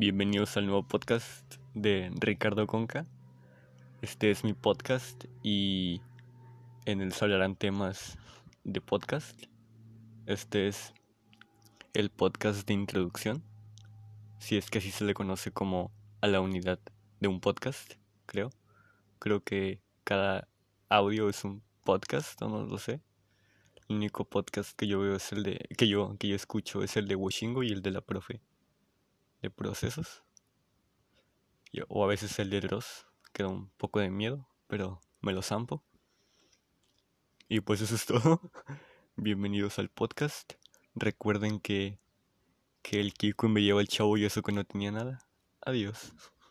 Bienvenidos al nuevo podcast de Ricardo Conca. Este es mi podcast y en él se hablarán temas de podcast. Este es el podcast de introducción, si es que así se le conoce como a la unidad de un podcast, creo. Creo que cada audio es un podcast, no lo sé. El único podcast que yo veo es el de que yo que yo escucho es el de Washingo y el de la profe de procesos. o a veces el de Dross, que da un poco de miedo, pero me lo zampo. Y pues eso es todo. Bienvenidos al podcast. Recuerden que, que el Kiko me lleva el chavo y eso que no tenía nada. Adiós.